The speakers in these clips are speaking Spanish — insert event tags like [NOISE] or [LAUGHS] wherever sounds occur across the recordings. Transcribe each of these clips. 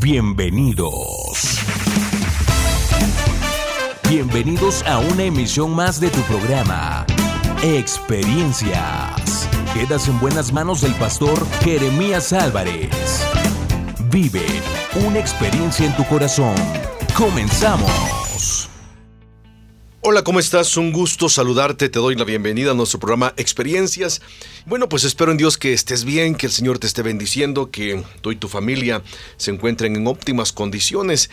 Bienvenidos. Bienvenidos a una emisión más de tu programa, Experiencias. Quedas en buenas manos del pastor Jeremías Álvarez. Vive una experiencia en tu corazón. Comenzamos. Hola, ¿cómo estás? Un gusto saludarte. Te doy la bienvenida a nuestro programa Experiencias. Bueno, pues espero en Dios que estés bien, que el Señor te esté bendiciendo, que tú y tu familia se encuentren en óptimas condiciones.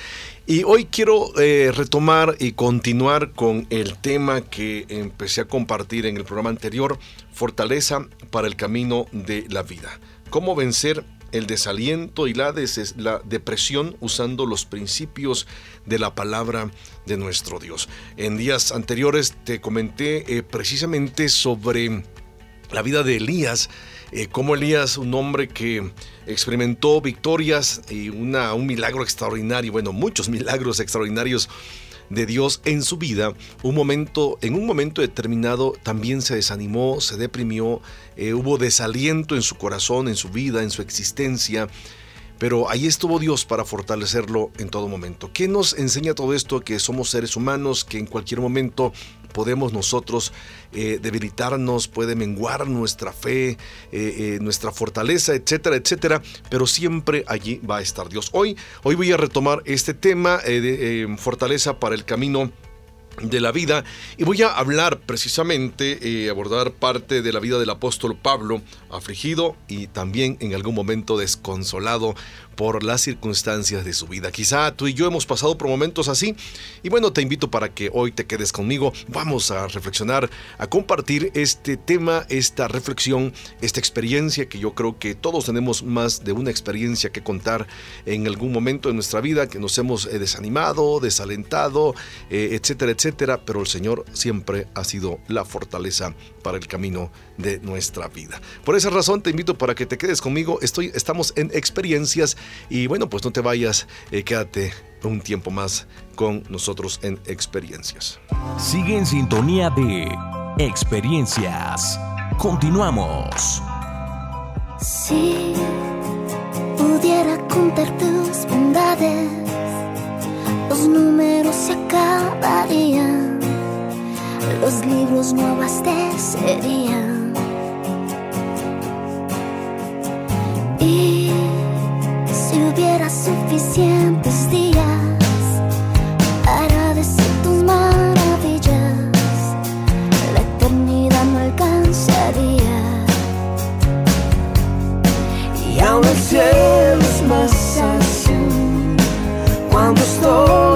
Y hoy quiero eh, retomar y continuar con el tema que empecé a compartir en el programa anterior, Fortaleza para el Camino de la Vida. ¿Cómo vencer el desaliento y la, la, depresión usando los principios de la palabra de nuestro Dios. En días anteriores te comenté eh, precisamente sobre la vida de Elías, eh, cómo Elías, un hombre que experimentó victorias y una, un milagro extraordinario, bueno, muchos [LAUGHS] milagros extraordinarios de Dios en su vida, un momento, en un momento determinado también se desanimó, se deprimió, eh, hubo desaliento en su corazón, en su vida, en su existencia. Pero ahí estuvo Dios para fortalecerlo en todo momento. ¿Qué nos enseña todo esto? Que somos seres humanos, que en cualquier momento podemos nosotros eh, debilitarnos, puede menguar nuestra fe, eh, eh, nuestra fortaleza, etcétera, etcétera, pero siempre allí va a estar Dios. Hoy, hoy voy a retomar este tema de fortaleza para el camino de la vida. Y voy a hablar precisamente, abordar parte de la vida del apóstol Pablo, afligido y también en algún momento desconsolado por las circunstancias de su vida. Quizá tú y yo hemos pasado por momentos así y bueno, te invito para que hoy te quedes conmigo. Vamos a reflexionar, a compartir este tema, esta reflexión, esta experiencia que yo creo que todos tenemos más de una experiencia que contar en algún momento de nuestra vida que nos hemos eh, desanimado, desalentado, eh, etcétera, etcétera, pero el Señor siempre ha sido la fortaleza para el camino de nuestra vida. Por esa razón te invito para que te quedes conmigo. Estoy, estamos en experiencias y bueno, pues no te vayas, eh, quédate un tiempo más con nosotros en experiencias. Sigue en sintonía de experiencias. Continuamos. Si pudiera contar tus bondades, los números se acabarían, los libros no abastecerían. Si hubiera suficientes días para decir tus maravillas, la eternidad no alcanzaría. Y aún el cielo es más azul cuando estoy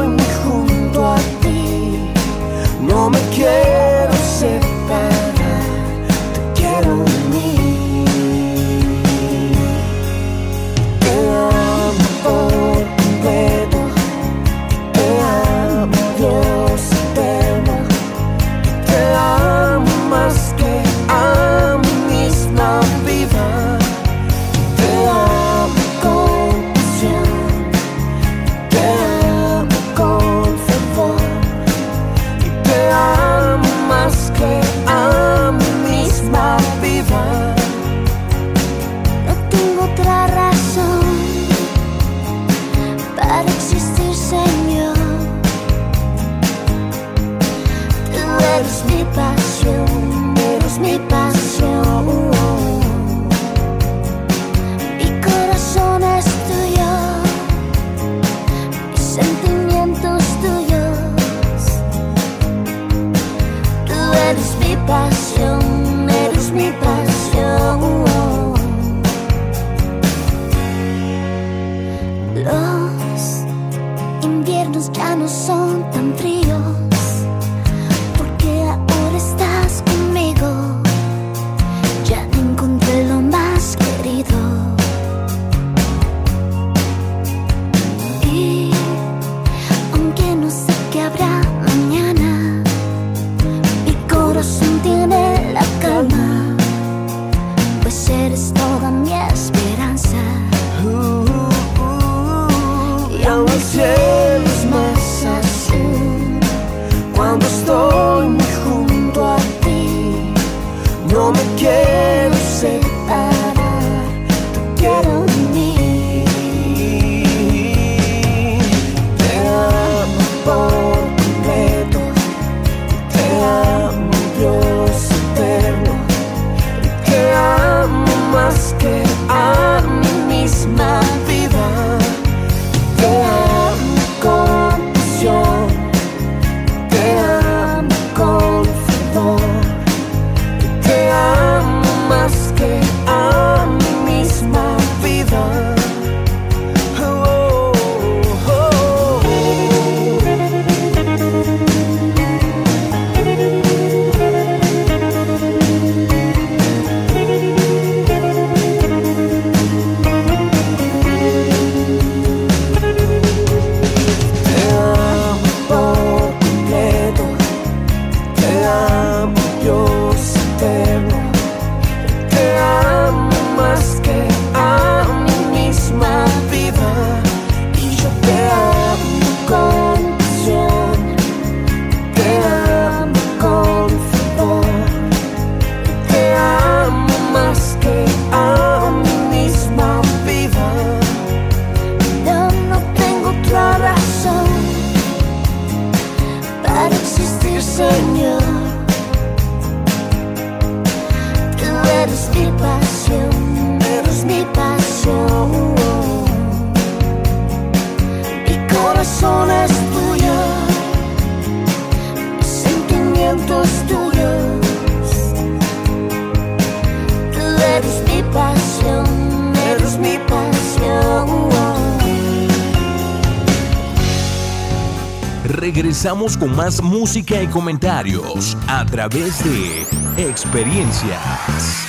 regresamos con más música y comentarios a través de experiencias.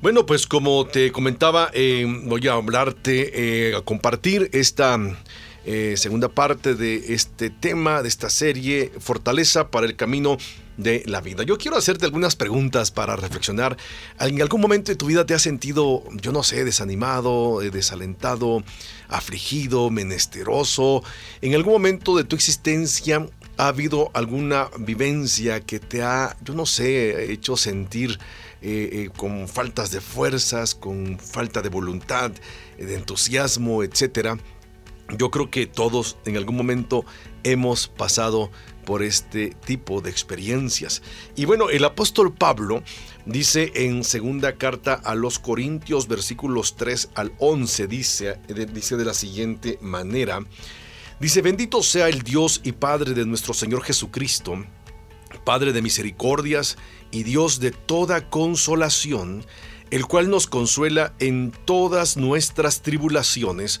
Bueno, pues como te comentaba, eh, voy a hablarte, eh, a compartir esta eh, segunda parte de este tema, de esta serie, Fortaleza para el Camino de la Vida. Yo quiero hacerte algunas preguntas para reflexionar. ¿En algún momento de tu vida te has sentido, yo no sé, desanimado, desalentado, afligido, menesteroso? ¿En algún momento de tu existencia ha habido alguna vivencia que te ha, yo no sé, hecho sentir eh, eh, con faltas de fuerzas, con falta de voluntad, de entusiasmo, etcétera? Yo creo que todos en algún momento hemos pasado por este tipo de experiencias. Y bueno, el apóstol Pablo dice en segunda carta a los Corintios versículos 3 al 11, dice, dice de la siguiente manera, dice, bendito sea el Dios y Padre de nuestro Señor Jesucristo, Padre de misericordias y Dios de toda consolación, el cual nos consuela en todas nuestras tribulaciones,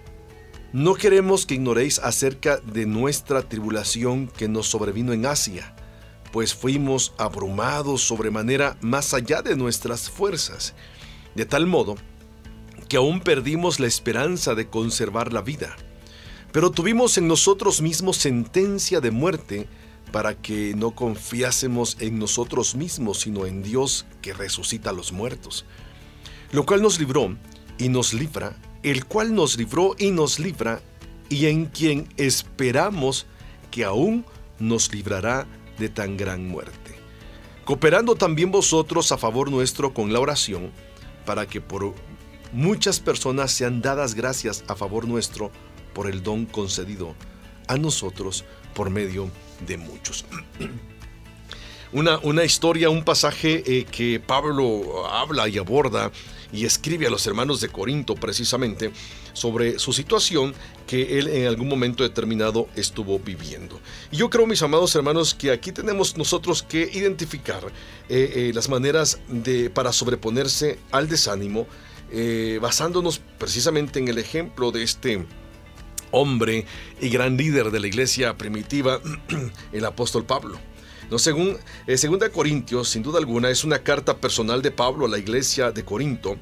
no queremos que ignoréis acerca de nuestra tribulación que nos sobrevino en Asia, pues fuimos abrumados sobremanera más allá de nuestras fuerzas, de tal modo que aún perdimos la esperanza de conservar la vida. Pero tuvimos en nosotros mismos sentencia de muerte para que no confiásemos en nosotros mismos, sino en Dios que resucita a los muertos, lo cual nos libró y nos libra el cual nos libró y nos libra, y en quien esperamos que aún nos librará de tan gran muerte. Cooperando también vosotros a favor nuestro con la oración, para que por muchas personas sean dadas gracias a favor nuestro por el don concedido a nosotros por medio de muchos. [CLEARS THROAT] Una, una historia, un pasaje eh, que Pablo habla y aborda y escribe a los hermanos de Corinto precisamente sobre su situación que él en algún momento determinado estuvo viviendo. Y yo creo, mis amados hermanos, que aquí tenemos nosotros que identificar eh, eh, las maneras de, para sobreponerse al desánimo, eh, basándonos precisamente en el ejemplo de este hombre y gran líder de la iglesia primitiva, [CLEARS THROAT] el apóstol Pablo. No, según eh, Corintios, sin duda alguna, es una carta personal de Pablo a la iglesia de Corinto.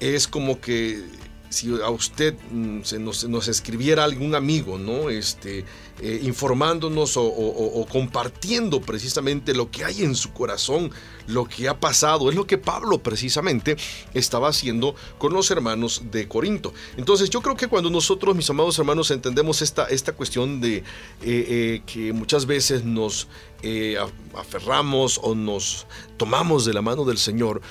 Es como que si a usted mm, se nos, escribiera algún amigo, ¿no? Este, eh, informándonos o, compartiendo precisamente lo que hay en su corazón, lo que ha pasado, es lo que Pablo precisamente estaba haciendo con los hermanos de Corinto. Entonces yo creo que cuando nosotros, mis amados hermanos, entendemos esta, esta cuestión de eh, eh, que muchas veces nos aferramos o nos tomamos de la mano del Señor,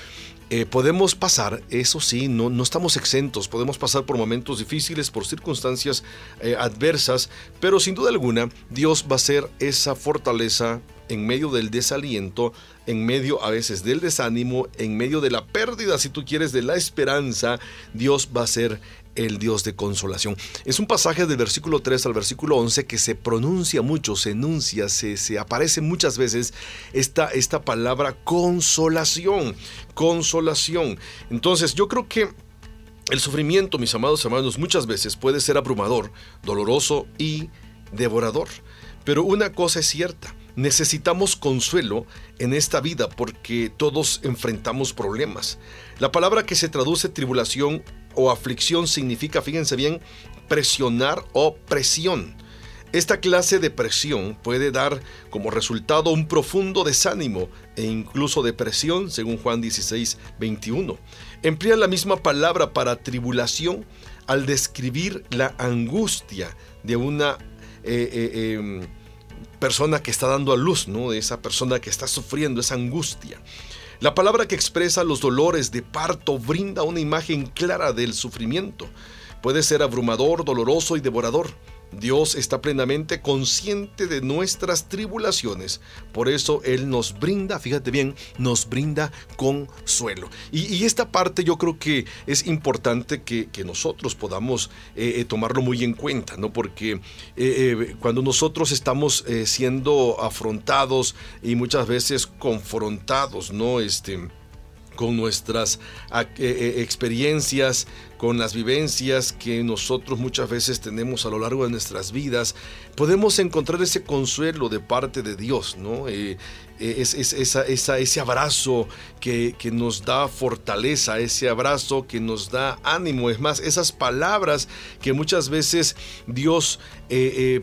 eh, podemos pasar, eso sí, no, no, estamos exentos, podemos pasar por momentos difíciles, por circunstancias eh, adversas, pero sin duda alguna Dios va a ser esa fortaleza en medio del desaliento, en medio a veces del desánimo, en medio de la pérdida, si tú quieres, de la esperanza, Dios va a ser el Dios de consolación. Es un pasaje del versículo 3 al versículo 11 que se pronuncia mucho, se enuncia, se, se aparece muchas veces esta, esta palabra consolación, consolación. Entonces yo creo que el sufrimiento, mis amados hermanos, muchas veces puede ser abrumador, doloroso y devorador. Pero una cosa es cierta, necesitamos consuelo en esta vida porque todos enfrentamos problemas. La palabra que se traduce tribulación o aflicción significa, fíjense bien, presionar o presión. Esta clase de presión puede dar como resultado un profundo desánimo e incluso depresión, según Juan 16, 21. Emplea la misma palabra para tribulación al describir la angustia de una eh, eh, em, persona que está dando a luz, ¿no? de esa persona que está sufriendo esa angustia. La palabra que expresa los dolores de parto brinda una imagen clara del sufrimiento. Puede ser abrumador, doloroso y devorador. Dios está plenamente consciente de nuestras tribulaciones. Por eso Él nos brinda, fíjate bien, nos brinda consuelo. Y, esta parte yo creo que es importante que, nosotros podamos eh, eh, tomarlo muy en cuenta, ¿no? Porque eh, cuando nosotros estamos siendo afrontados y muchas veces confrontados, ¿no? Este con nuestras experiencias, con las vivencias que nosotros muchas veces tenemos a lo largo de nuestras vidas, podemos encontrar ese consuelo de parte de Dios, ¿no? Eh, esa, ese abrazo que, nos da fortaleza, ese abrazo que nos da ánimo, es más, esas palabras que muchas veces Dios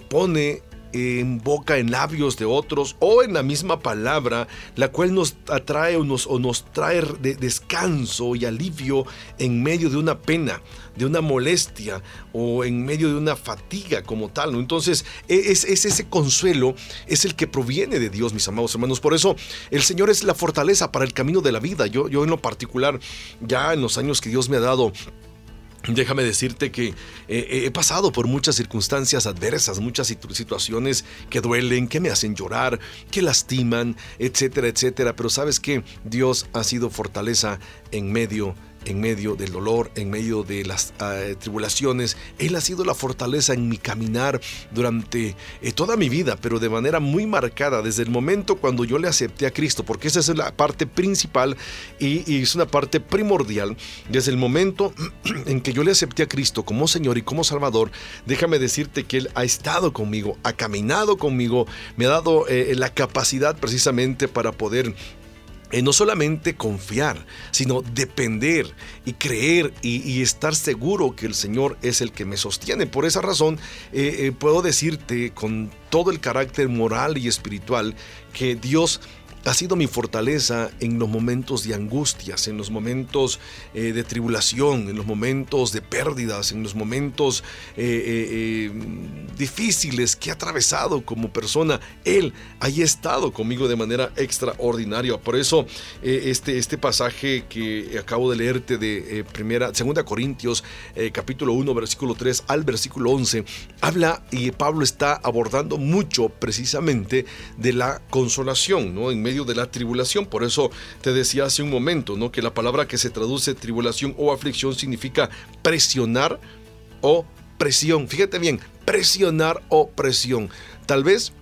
pone en boca, en labios de otros o en la misma palabra, la cual nos atrae o nos, o nos trae de descanso y alivio en medio de una pena, de una molestia o en medio de una fatiga como tal. ¿no? Entonces, e, es, es, ese consuelo, es el que proviene de Dios, mis amados hermanos. Por eso, el Señor es la fortaleza para el camino de la vida. Yo, yo en lo particular, ya en los años que Dios me ha dado, Déjame decirte que eh, eh, he pasado por muchas circunstancias adversas, muchas situaciones que duelen, que me hacen llorar, que lastiman, etcétera, etcétera. Pero sabes que Dios ha sido fortaleza en medio en medio del dolor, en medio de las ah, tribulaciones. Él ha sido la fortaleza en mi caminar durante eh, toda mi vida, pero de manera muy marcada desde el momento cuando yo le acepté a Cristo, porque esa es la parte principal y, es una parte primordial. Desde el momento [CLEARS THROAT] en que yo le acepté a Cristo como Señor y como Salvador, déjame decirte que Él ha estado conmigo, ha caminado conmigo, me ha dado eh, la capacidad precisamente para poder eh, no solamente confiar, sino depender y creer y, estar seguro que el Señor es el que me sostiene. Por esa razón, eh, eh, puedo decirte con todo el carácter moral y espiritual que Dios ha sido mi fortaleza en los momentos de angustias, en los momentos eh, de tribulación, en los momentos de pérdidas, en los momentos eh, eh, difíciles que he atravesado como persona. Él ha estado conmigo de manera extraordinaria. Por eso este, este pasaje que acabo de leerte de primera, segunda Corintios capítulo 1 versículo 3 al versículo 11 habla y Pablo está abordando mucho precisamente de la consolación, ¿no? De la tribulación. Por eso te decía hace un momento, ¿no? Que la palabra que se traduce tribulación o aflicción significa presionar o presión. Fíjate bien, presionar o presión. Tal vez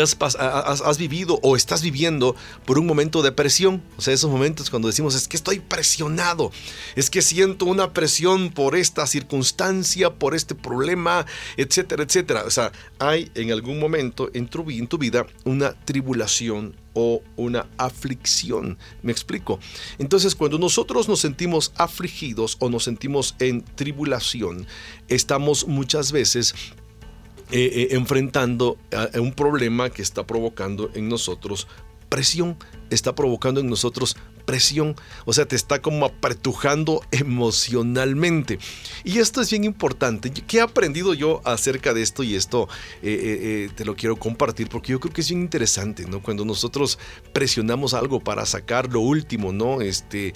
has, vivido o estás viviendo por un momento de presión. O sea, esos momentos cuando decimos es que estoy presionado, es que siento una presión por esta circunstancia, por este problema, etcétera, etcétera. O sea, hay en algún momento en tu, en tu vida una tribulación o una aflicción. ¿Me explico? Entonces, cuando nosotros nos sentimos afligidos o nos sentimos en tribulación, estamos muchas veces eh, eh, enfrentando a, un problema que está provocando en nosotros presión, está provocando en nosotros presión, o sea, te está como apretujando emocionalmente. Y esto es bien importante. ¿Qué he aprendido yo acerca de esto? Y esto eh, te lo quiero compartir porque yo creo que es bien interesante, ¿no? Cuando nosotros presionamos algo para sacar lo último, ¿no? Este,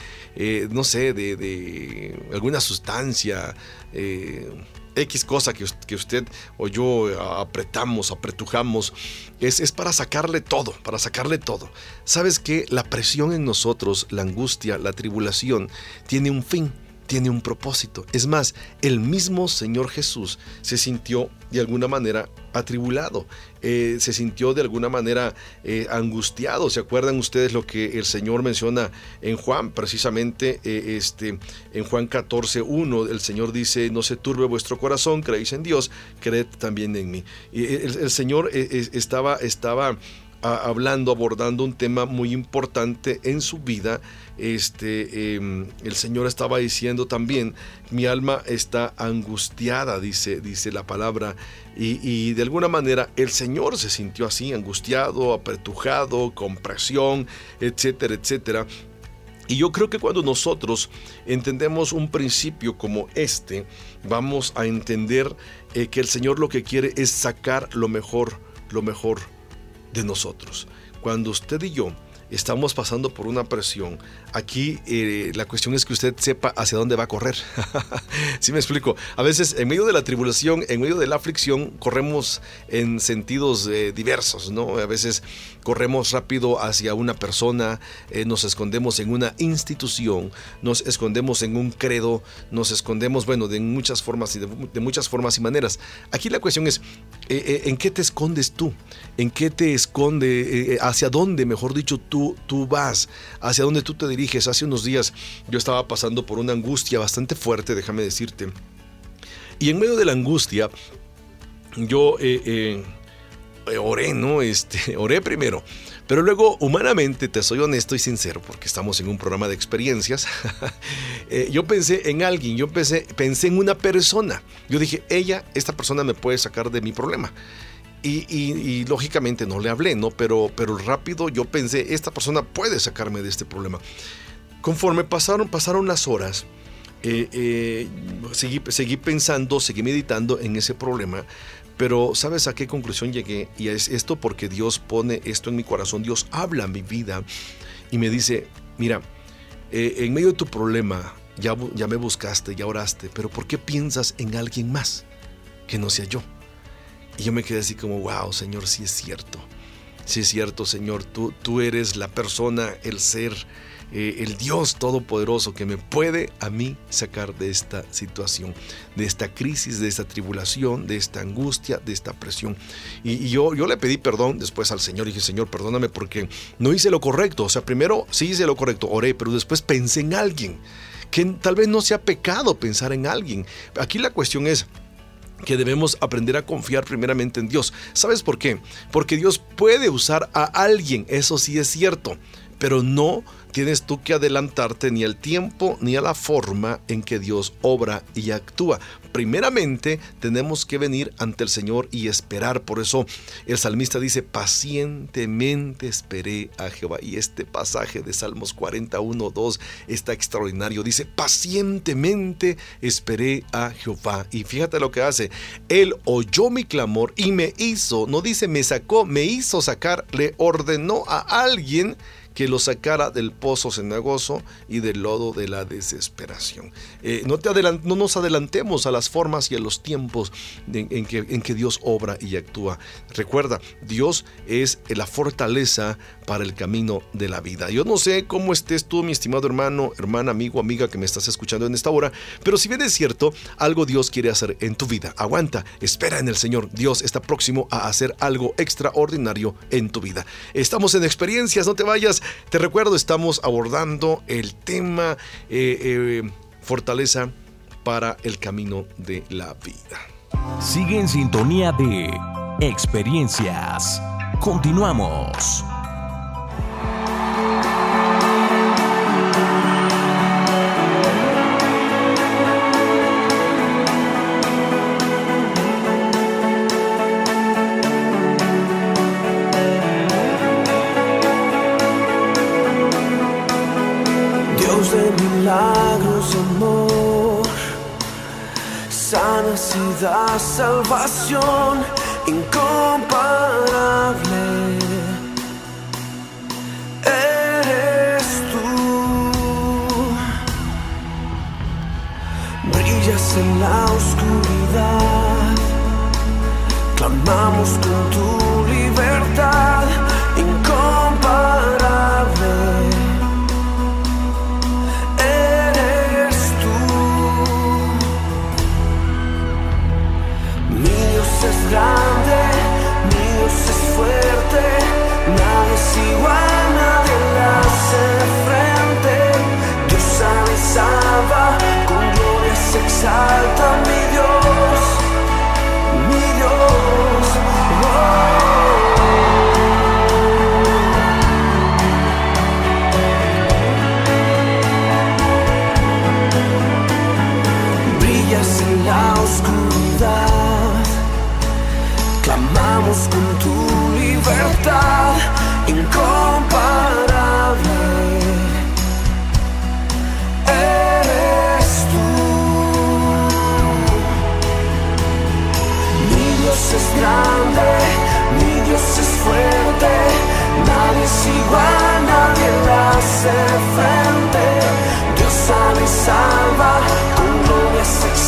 no sé, de, de alguna sustancia X cosa que, que usted o yo apretamos, apretujamos, es, es, para sacarle todo, para sacarle todo. ¿Sabes que La presión en nosotros, la angustia, la tribulación, tiene un fin tiene un propósito. Es más, el mismo Señor Jesús se sintió de alguna manera atribulado, eh, se sintió de alguna manera eh, angustiado. ¿Se acuerdan ustedes lo que el Señor menciona en Juan? Precisamente eh, este, en Juan 14, 1, el Señor dice, no se turbe vuestro corazón, creéis en Dios, creed también en mí. Y el, el Señor estaba, estaba hablando, abordando un tema muy importante en su vida. Este, em, el Señor estaba diciendo también, mi alma está angustiada, dice, dice la palabra, y, de alguna manera el Señor se sintió así, angustiado, apretujado, con presión, etcétera, etcétera. Y yo creo que cuando nosotros entendemos un principio como este, vamos a entender eh, que el Señor lo que quiere es sacar lo mejor, lo mejor de nosotros. Cuando usted y yo estamos pasando por una presión, aquí eh, la cuestión es que usted sepa hacia dónde va a correr. [LAUGHS] ¿Sí me explico? A veces en medio de la tribulación, en medio de la aflicción, corremos en sentidos eh, diversos, ¿no? A veces corremos rápido hacia una persona, eh, nos escondemos en una institución, nos escondemos en un credo, nos escondemos, bueno, de muchas formas y de, de muchas formas y maneras. Aquí la cuestión es, ¿en qué te escondes tú? ¿En qué te esconde? ¿Hacia dónde, mejor dicho, tú, tú vas? ¿Hacia dónde tú te diriges? Hace unos días yo estaba pasando por una angustia bastante fuerte, déjame decirte. Y en medio de la angustia, yo eh, eh, eh, oré, ¿no? Este, [LAUGHS] oré primero. Pero luego, humanamente, te soy honesto y sincero, porque estamos en un programa de experiencias, [LAUGHS] eh, yo pensé en alguien, yo pensé, pensé en una persona. Yo dije, ella, esta persona me puede sacar de mi problema. Y, lógicamente no le hablé, ¿no? Pero, pero rápido yo pensé, esta persona puede sacarme de este problema. Conforme pasaron, pasaron las horas, eh, eh, seguí, seguí pensando, seguí meditando en ese problema, pero ¿sabes a qué conclusión llegué? Y es esto porque Dios pone esto en mi corazón, Dios habla en mi vida y me dice, mira, eh, en medio de tu problema ya, ya me buscaste, ya oraste, pero ¿por qué piensas en alguien más que no sea yo? Y yo me quedé así como, wow, Señor, sí es cierto. Sí es cierto, Señor, tú, tú eres la persona, el ser, eh, el Dios todopoderoso que me puede a mí sacar de esta situación, de esta crisis, de esta tribulación, de esta angustia, de esta presión. Y, y yo, yo le pedí perdón después al Señor dije, Señor, perdóname porque no hice lo correcto. O sea, primero sí hice lo correcto, oré, pero después pensé en alguien. Que tal vez no sea pecado pensar en alguien. Aquí la cuestión es, que debemos aprender a confiar primeramente en Dios. ¿Sabes por qué? Porque Dios puede usar a alguien, eso sí es cierto, pero no tienes tú que adelantarte ni al tiempo ni a la forma en que Dios obra y actúa. Primeramente tenemos que venir ante el Señor y esperar. Por eso el salmista dice, pacientemente esperé a Jehová. Y este pasaje de Salmos 41, 2 está extraordinario. Dice, pacientemente esperé a Jehová. Y fíjate lo que hace. Él oyó mi clamor y me hizo, no dice me sacó, me hizo sacar, le ordenó a alguien que lo sacara del pozo cenagoso y del lodo de la desesperación. Eh, no, te no nos adelantemos a las formas y a los tiempos en, en que, en que Dios obra y actúa. Recuerda, Dios es la fortaleza para el camino de la vida. Yo no sé cómo estés tú, mi estimado hermano, hermana, amigo, amiga que me estás escuchando en esta hora, pero si bien es cierto, algo Dios quiere hacer en tu vida. Aguanta, espera en el Señor. Dios está próximo a hacer algo extraordinario en tu vida. Estamos en experiencias, no te vayas. Te recuerdo, estamos abordando el tema eh, eh, fortaleza para el camino de la vida. Sigue en sintonía de experiencias. Continuamos. Salvación incomparable. Eres tú, brillas en la oscuridad, clamamos con tu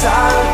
inside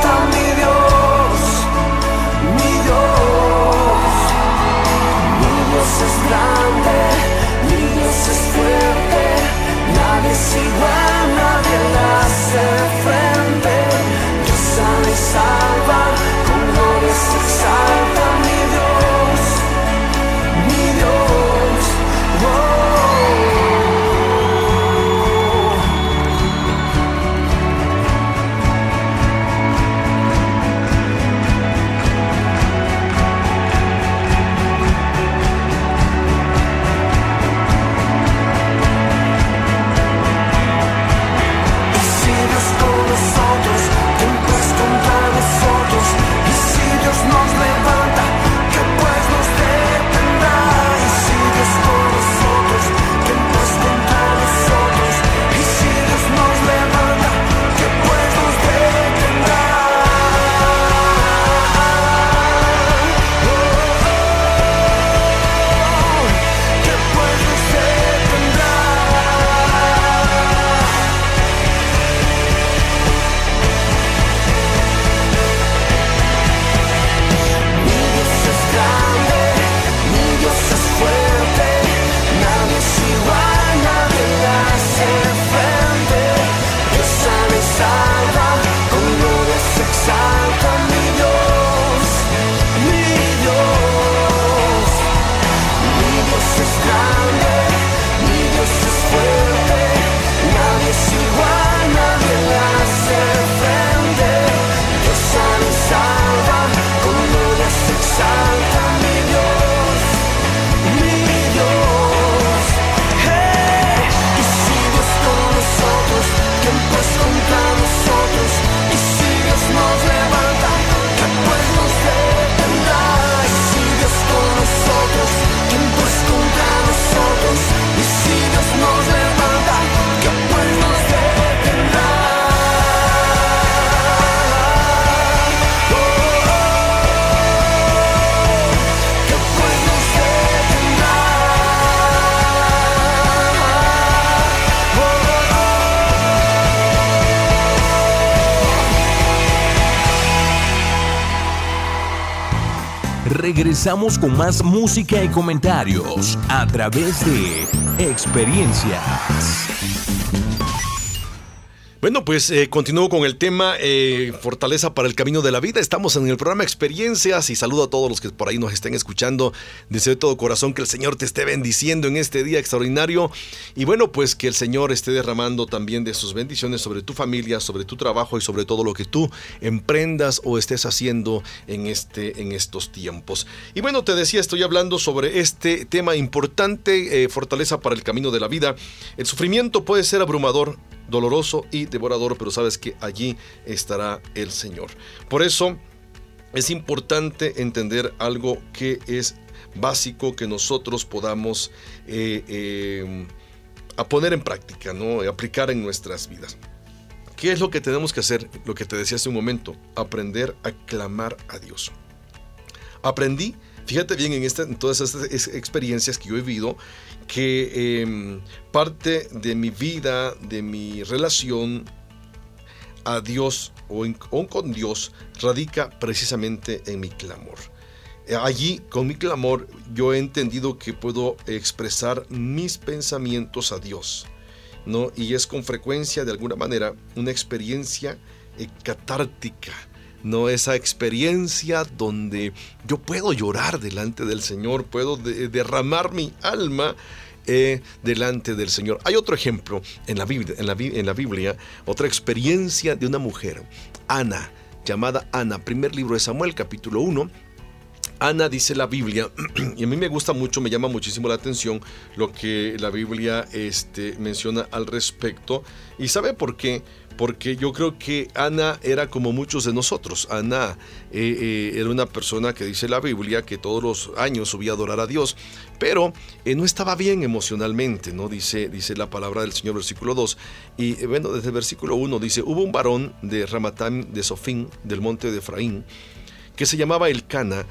regresamos con más música y comentarios a través de experiencias. Bueno, pues eh, continúo con el tema eh, Fortaleza para el Camino de la Vida. Estamos en el programa Experiencias y saludo a todos los que por ahí nos estén escuchando. Deseo de todo corazón que el Señor te esté bendiciendo en este día extraordinario. Y bueno, pues que el Señor esté derramando también de sus bendiciones sobre tu familia, sobre tu trabajo y sobre todo lo que tú emprendas o estés haciendo en, este, en estos tiempos. Y bueno, te decía, estoy hablando sobre este tema importante, eh, Fortaleza para el Camino de la Vida. El sufrimiento puede ser abrumador doloroso y devorador, pero sabes que allí estará el Señor. Por eso es importante entender algo que es básico que nosotros podamos eh, eh, a poner en práctica, ¿no? aplicar en nuestras vidas. ¿Qué es lo que tenemos que hacer? Lo que te decía hace un momento, aprender a clamar a Dios. Aprendí, fíjate bien en, en todas estas experiencias que yo he vivido, que em, parte de mi vida, de mi relación a Dios o, con Dios radica precisamente en mi clamor. Allí, con mi clamor, yo he entendido que puedo expresar mis pensamientos a Dios, ¿no? Y es con frecuencia, de alguna manera, una experiencia eh, catártica, no esa experiencia donde yo puedo llorar delante del Señor, puedo derramar mi alma eh, delante del Señor. Hay otro ejemplo en la, Biblia, en, la, Biblia, otra experiencia de una mujer, Ana, llamada Ana, primer libro de Samuel, capítulo 1, Ana dice la Biblia, [CLEARS THROAT] y a mí me gusta mucho, me llama muchísimo la atención lo que la Biblia este, menciona al respecto. ¿Y sabe por qué? Porque yo creo que Ana era como muchos de nosotros. Ana eh, eh, era una persona que dice la Biblia que todos los años subía a adorar a Dios, pero eh, no estaba bien emocionalmente, ¿no? Dice, dice la palabra del Señor, versículo 2. Y bueno, desde el versículo 1 dice, hubo un varón de Ramatán de Sofín, del monte de Efraín, que se llamaba Elcana,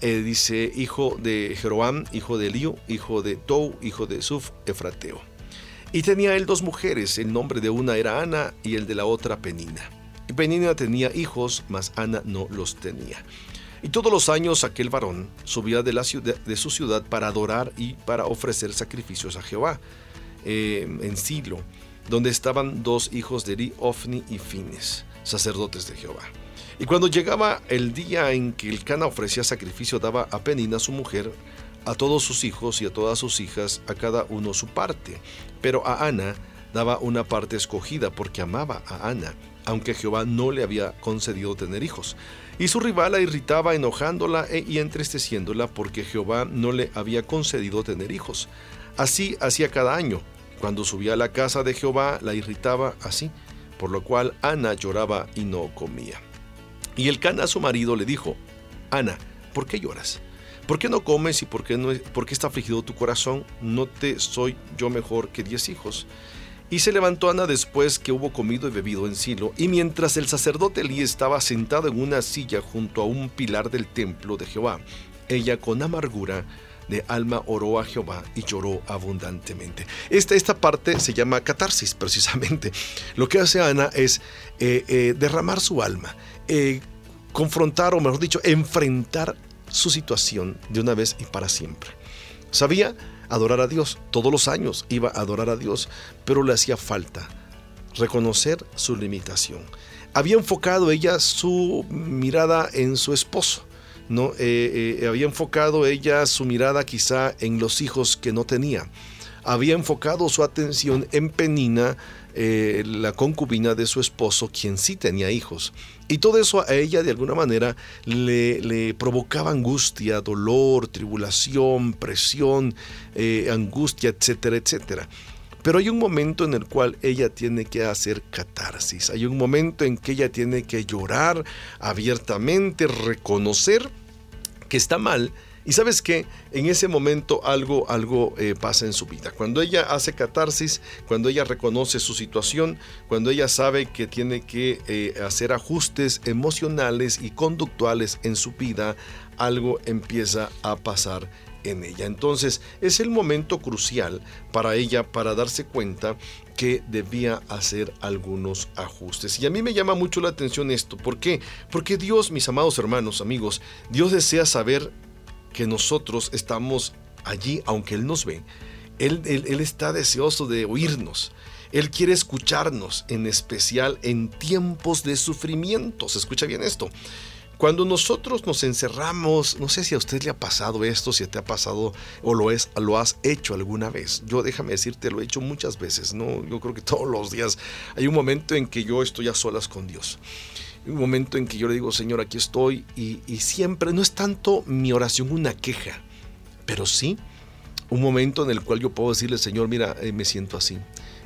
dice, hijo de Jeroam, hijo de Eliú, hijo de Tou, hijo de Suf, Efrateo. Y tenía él dos mujeres, el nombre de una era Ana y el de la otra Penina. Y Penina tenía hijos, mas Ana no los tenía. Y todos los años aquel varón subía de, la ciudad, de su ciudad para adorar y para ofrecer sacrificios a Jehová eh, en Silo, donde estaban dos hijos de Eri, Ofni y Fines, sacerdotes de Jehová. Y cuando llegaba el día en que el Cana ofrecía sacrificio, daba a Penina su mujer a todos sus hijos y a todas sus hijas, a cada uno su parte. Pero a Ana daba una parte escogida porque amaba a Ana, aunque Jehová no le había concedido tener hijos. Y su rival la irritaba enojándola e, y entristeciéndola porque Jehová no le había concedido tener hijos. Así hacía cada año. Cuando subía a la casa de Jehová la irritaba así, por lo cual Ana lloraba y no comía. Y el Cana su marido le dijo, Ana, ¿por qué lloras? ¿Por qué no comes y por qué, no, está afligido tu corazón? ¿No te soy yo mejor que diez hijos? Y se levantó Ana después que hubo comido y bebido en Silo, y mientras el sacerdote Elí estaba sentado en una silla junto a un pilar del templo de Jehová, ella con amargura de alma oró a Jehová y lloró abundantemente. Esta, esta parte se llama catarsis precisamente. Lo que hace Ana es eh, eh, derramar su alma, eh, confrontar o mejor dicho, enfrentar su situación de una vez y para siempre. Sabía adorar a Dios, todos los años iba a adorar a Dios, pero le hacía falta reconocer su limitación. Había enfocado ella su mirada en su esposo, ¿no? Eh, eh, había enfocado ella su mirada quizá en los hijos que no tenía. Había enfocado su atención en Penina, eh, la concubina de su esposo, quien sí tenía hijos. Y todo eso a ella de alguna manera le, provocaba angustia, dolor, tribulación, presión, eh, angustia, etcétera, etcétera. Pero hay un momento en el cual ella tiene que hacer catarsis. Hay un momento en que ella tiene que llorar abiertamente, reconocer que está mal y sabes que en ese momento algo, algo eh, pasa en su vida. Cuando ella hace catarsis, cuando ella reconoce su situación, cuando ella sabe que tiene que eh, hacer ajustes emocionales y conductuales en su vida, algo empieza a pasar en ella. Entonces es el momento crucial para ella para darse cuenta que debía hacer algunos ajustes. Y a mí me llama mucho la atención esto. ¿Por qué? Porque Dios, mis amados hermanos, amigos, Dios desea saber que nosotros estamos allí, aunque Él nos ve. Él, él, está deseoso de oírnos. Él quiere escucharnos, en especial en tiempos de sufrimiento. ¿Se escucha bien esto? Cuando nosotros nos encerramos, no sé si a usted le ha pasado esto, si te ha pasado o lo, es, lo has hecho alguna vez. Yo déjame decirte, lo he hecho muchas veces, ¿no? Yo creo que todos los días hay un momento en que yo estoy a solas con Dios. Un momento en que yo le digo, Señor, aquí estoy y, y siempre, no es tanto mi oración una queja, pero sí un momento en el cual yo puedo decirle, Señor, mira, eh, me siento así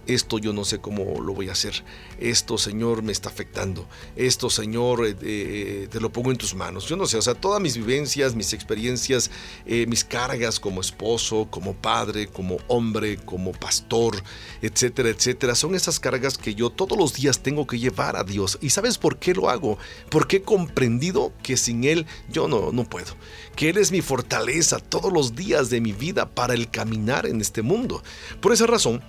esto yo no sé cómo lo voy a hacer, esto Señor me está afectando, esto Señor eh, eh, te lo pongo en tus manos. Yo no sé, o sea, todas mis vivencias, mis experiencias, eh, mis cargas como esposo, como padre, como hombre, como pastor, etcétera, etcétera, son esas cargas que yo todos los días tengo que llevar a Dios. ¿Y sabes por qué lo hago? Porque he comprendido que sin Él yo no, no puedo, que Él es mi fortaleza todos los días de mi vida para el caminar en este mundo. Por esa razón,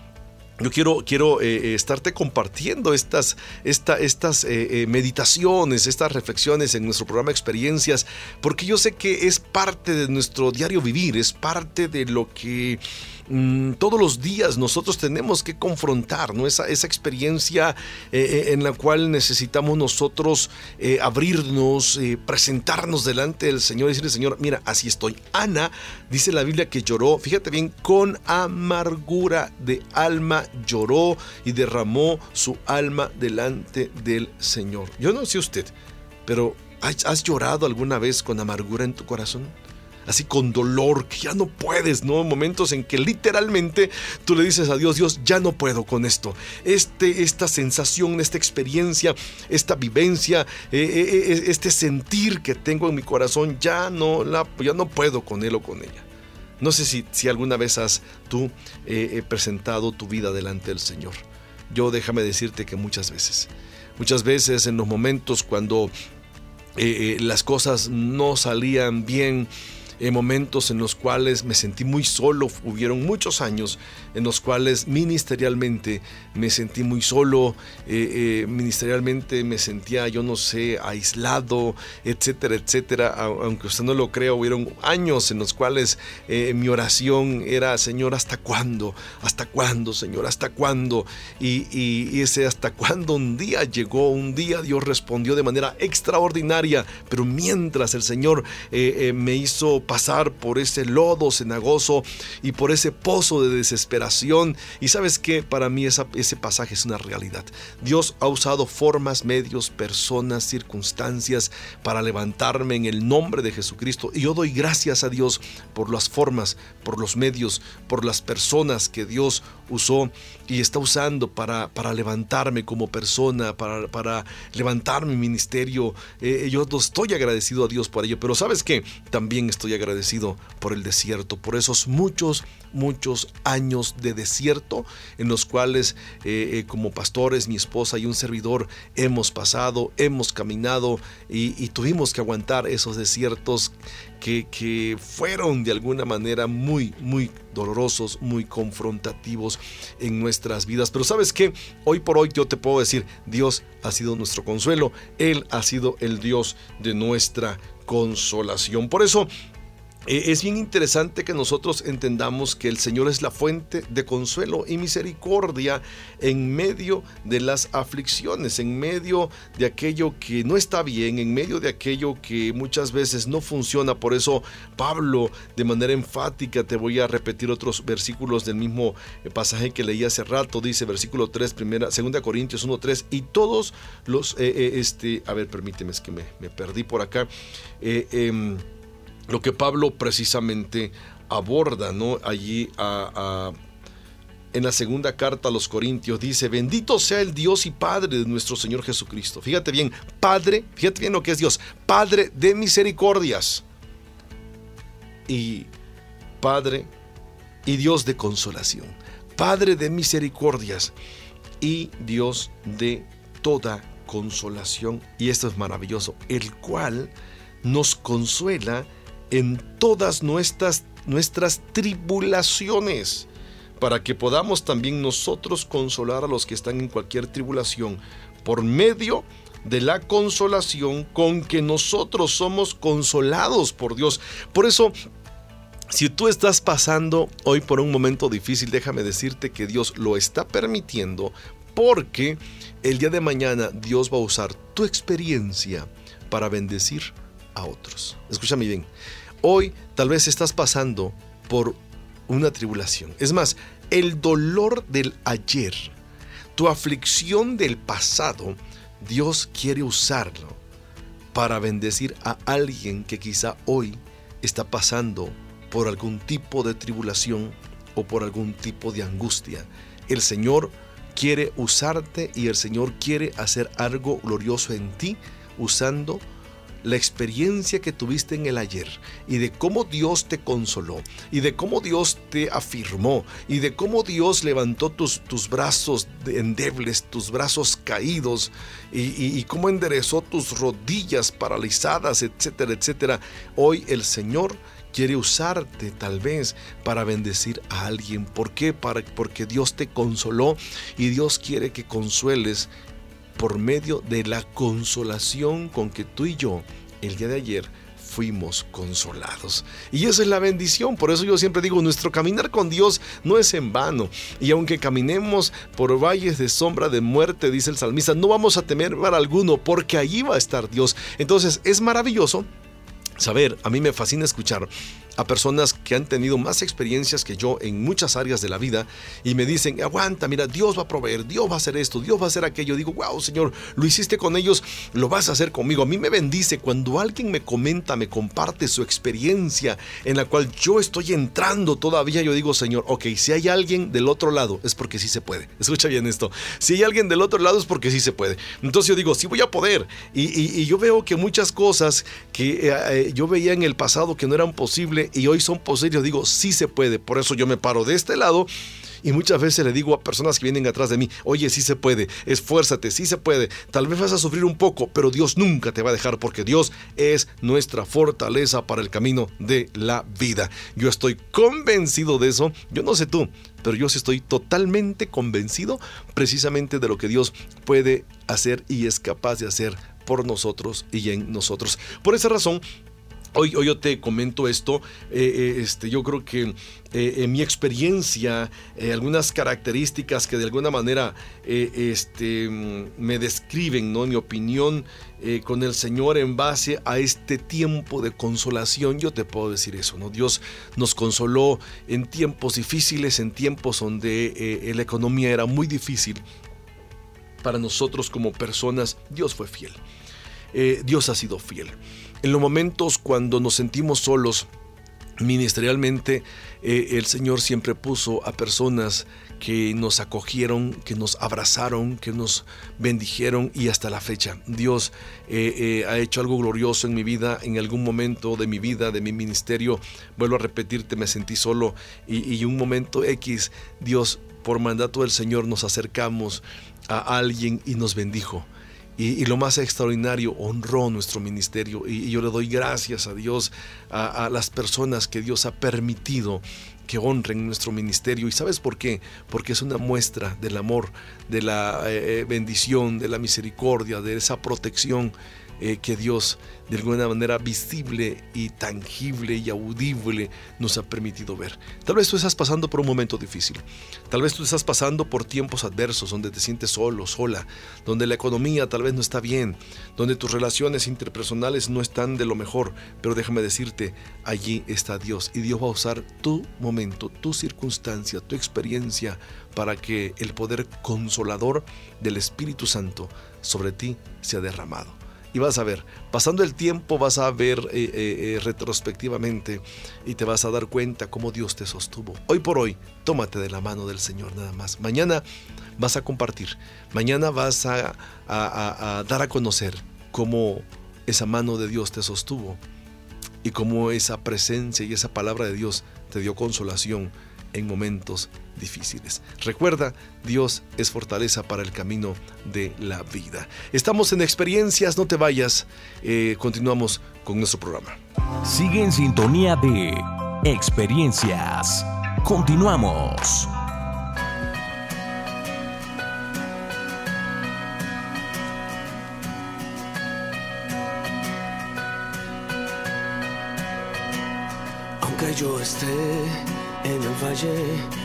yo quiero, quiero eh, eh, estarte compartiendo estas, estas eh, meditaciones, estas reflexiones en nuestro programa Experiencias, porque yo sé que es parte de nuestro diario vivir, es parte de lo que Mm, todos los días nosotros tenemos que confrontar esa, experiencia eh, eh, en la cual necesitamos nosotros eh, abrirnos, presentarnos delante del Señor y decirle, Señor, mira, así estoy. Ana dice la Biblia que lloró, fíjate bien, con amargura de alma lloró y derramó su alma delante del Señor. Yo no sé usted, pero ¿has llorado alguna vez con amargura en tu corazón? Así con dolor, que ya no puedes, ¿no? Momentos en que literalmente tú le dices a Dios, Dios, ya no puedo con esto. Este, esta sensación, esta experiencia, esta vivencia, eh, eh, eh, este sentir que tengo en mi corazón, ya no, la, ya no puedo con él o con ella. No sé si, si alguna vez has tú presentado tu vida delante del Señor. Yo déjame decirte que muchas veces. Muchas veces en los momentos cuando las cosas no salían bien, en momentos en los cuales me sentí muy solo, hubieron muchos años en los cuales ministerialmente me sentí muy solo, eh, eh, ministerialmente me sentía, yo no sé, aislado, etcétera, etcétera, aunque usted no lo crea, hubieron años en los cuales eh, mi oración era, Señor, ¿hasta cuándo? ¿Hasta cuándo, Señor? ¿Hasta cuándo? Y, y ese hasta cuándo un día llegó, un día Dios respondió de manera extraordinaria, pero mientras el Señor me hizo pasar por ese lodo cenagoso y por ese pozo de desesperación. Y sabes que para mí ese pasaje es una realidad. Dios ha usado formas, medios, personas, circunstancias para levantarme en el nombre de Jesucristo. Y yo doy gracias a Dios por las formas, por los medios, por las personas que Dios usó y está usando para, para levantarme como persona, para, para levantar mi ministerio. Eh, yo estoy agradecido a Dios por ello, pero sabes que también estoy agradecido por el desierto, por esos muchos, muchos años de desierto en los cuales eh, eh, como pastores, mi esposa y un servidor hemos pasado, hemos caminado y tuvimos que aguantar esos desiertos que, fueron de alguna manera muy, muy dolorosos, muy confrontativos en nuestras vidas. Pero sabes que hoy por hoy yo te puedo decir, Dios ha sido nuestro consuelo, Él ha sido el Dios de nuestra consolación. Por eso es bien interesante que nosotros entendamos que el Señor es la fuente de consuelo y misericordia en medio de las aflicciones, en medio de aquello que no está bien, en medio de aquello que muchas veces no funciona. Por eso Pablo, de manera enfática, te voy a repetir otros versículos del mismo eh, pasaje que leí hace rato, dice versículo 3, primera, 2 Corintios 1, 3, y todos los, eh, este, a ver, permíteme, es que me, me perdí por acá. Em, lo que Pablo precisamente aborda, ¿no? Allí en la segunda carta a los Corintios dice, bendito sea el Dios y Padre de nuestro Señor Jesucristo. Fíjate bien, Padre, fíjate bien lo que es Dios, Padre de misericordias y Padre y Dios de consolación, Padre de misericordias y Dios de toda consolación. Y esto es maravilloso, el cual nos consuela en todas nuestras nuestras tribulaciones, para que podamos también nosotros consolar a los que están en cualquier tribulación por medio de la consolación con que nosotros somos consolados por Dios. Por eso si tú estás pasando hoy por un momento difícil, déjame decirte que Dios lo está permitiendo porque el día de mañana Dios va a usar tu experiencia para bendecir otros. Escúchame bien, hoy tal vez estás pasando por una tribulación. Es más, el dolor del ayer, tu aflicción del pasado, Dios quiere usarlo para bendecir a alguien que quizá hoy está pasando por algún tipo de tribulación o por algún tipo de angustia. El Señor quiere usarte y el Señor quiere hacer algo glorioso en ti usando la experiencia que tuviste en el ayer y de cómo Dios te consoló y de cómo Dios te afirmó y de cómo Dios levantó tus, tus brazos endebles, tus brazos caídos y, cómo enderezó tus rodillas paralizadas, etcétera, etcétera. Hoy el Señor quiere usarte tal vez para bendecir a alguien. ¿Por qué? Para, porque Dios te consoló y Dios quiere que consueles por medio de la consolación con que tú y yo el día de ayer fuimos consolados. Y esa es la bendición. Por eso yo siempre digo, nuestro caminar con Dios no es en vano. Y aunque caminemos por valles de sombra de muerte, dice el salmista, no vamos a temer mal alguno, porque allí va a estar Dios. Entonces es maravilloso saber, a mí me fascina escuchar a personas que han tenido más experiencias que yo en muchas áreas de la vida y me dicen, aguanta, mira, Dios va a proveer, Dios va a hacer esto, Dios va a hacer aquello. Digo, wow, Señor, lo hiciste con ellos, lo vas a hacer conmigo. A mí me bendice cuando alguien me comenta, me comparte su experiencia en la cual yo estoy entrando todavía. Yo digo, Señor, ok, si hay alguien del otro lado, es porque sí se puede. [LAUGHS] Escucha bien esto. Si hay alguien del otro lado, es porque sí se puede. Entonces yo digo, sí voy a poder. Y, yo veo que muchas cosas que eh, eh, yo veía en el pasado que no eran posibles, y hoy son posibles, digo, sí se puede. Por eso yo me paro de este lado y muchas veces le digo a personas que vienen atrás de mí, oye, sí se puede, esfuérzate, sí se puede. Tal vez vas a sufrir un poco, pero Dios nunca te va a dejar porque Dios es nuestra fortaleza para el camino de la vida. Yo estoy convencido de eso. Yo no sé tú, pero yo sí estoy totalmente convencido precisamente de lo que Dios puede hacer y es capaz de hacer por nosotros y en nosotros. Por esa razón, Hoy, yo te comento esto, eh, eh, este, yo creo que eh, en mi experiencia, algunas características que de alguna manera este, me describen, ¿no? mi opinión con el Señor en base a este tiempo de consolación, yo te puedo decir eso, ¿no? Dios nos consoló en tiempos difíciles, en tiempos donde la economía era muy difícil. Para nosotros como personas, Dios fue fiel. Dios ha sido fiel. En los momentos cuando nos sentimos solos, ministerialmente, eh, el Señor siempre puso a personas que nos acogieron, que nos abrazaron, que nos bendijeron y hasta la fecha. Dios eh, eh, ha hecho algo glorioso en mi vida, en algún momento de mi vida, de mi ministerio. Vuelvo a repetirte, me sentí solo y, y un momento X, Dios, por mandato del Señor, nos acercamos a alguien y nos bendijo. Y, lo más extraordinario, honró nuestro ministerio. Y, yo le doy gracias a Dios, a, las personas que Dios ha permitido que honren nuestro ministerio. ¿Y sabes por qué? Porque es una muestra del amor, de la eh, eh, bendición, de la misericordia, de esa protección eh, que Dios de alguna manera visible y tangible y audible nos ha permitido ver. Tal vez tú estás pasando por un momento difícil. Tal vez tú estás pasando por tiempos adversos donde te sientes solo, sola, donde la economía tal vez no está bien, donde tus relaciones interpersonales no están de lo mejor. Pero déjame decirte, allí está Dios y Dios va a usar tu momento, tu circunstancia, tu experiencia para que el poder consolador del Espíritu Santo sobre ti sea derramado y vas a ver, pasando el tiempo vas a ver eh, eh, eh, retrospectivamente y te vas a dar cuenta cómo Dios te sostuvo. Hoy por hoy, tómate de la mano del Señor nada más. Mañana vas a compartir, mañana vas a, a dar a conocer cómo esa mano de Dios te sostuvo y cómo esa presencia y esa palabra de Dios te dio consolación en momentos difíciles. Recuerda, Dios es fortaleza para el camino de la vida. Estamos en experiencias, no te vayas. Eh, continuamos con nuestro programa. Sigue en sintonía de Experiencias. Continuamos. Aunque yo esté en el valle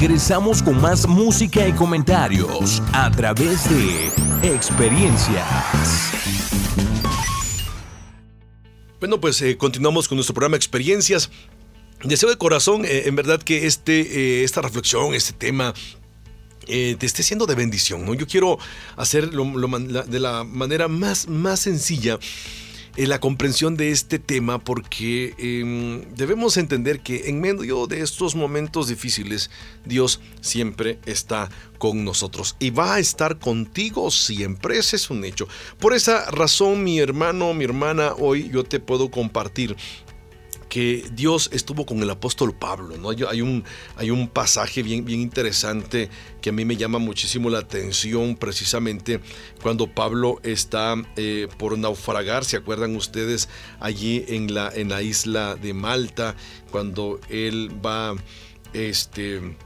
Regresamos con más música y comentarios a través de experiencias. Bueno, pues eh, continuamos con nuestro programa Experiencias. Deseo de corazón, eh, en verdad, que este, eh, esta reflexión, este tema, te esté siendo de bendición. ¿no? Yo quiero hacerlo de la manera más, más sencilla la comprensión de este tema porque em, debemos entender que en medio de estos momentos difíciles Dios siempre está con nosotros y va a estar contigo siempre, ese es un hecho. Por esa razón mi hermano, mi hermana, hoy yo te puedo compartir que Dios estuvo con el apóstol Pablo. ¿no? Hay, un, hay un pasaje bien, bien interesante que a mí me llama muchísimo la atención precisamente cuando Pablo está eh, por naufragar, ¿se acuerdan ustedes allí en la, en la isla de Malta? Cuando él va, este,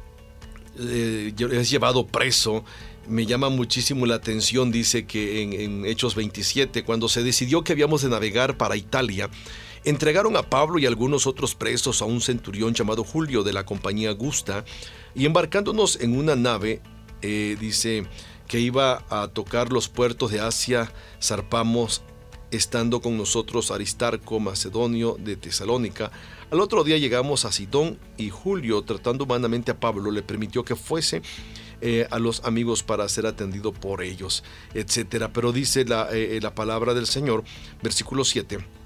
eh, es llevado preso me llama muchísimo la atención, dice que en, en, Hechos 27, cuando se decidió que habíamos de navegar para Italia, Entregaron a Pablo y algunos otros presos a un centurión llamado Julio de la compañía Gusta y embarcándonos en una nave, eh, dice que iba a tocar los puertos de Asia, zarpamos estando con nosotros Aristarco Macedonio de Tesalónica. Al otro día llegamos a Sidón y Julio, tratando humanamente a Pablo, le permitió que fuese eh, a los amigos para ser atendido por ellos, etc. Pero dice la, eh, la palabra del Señor, versículo 7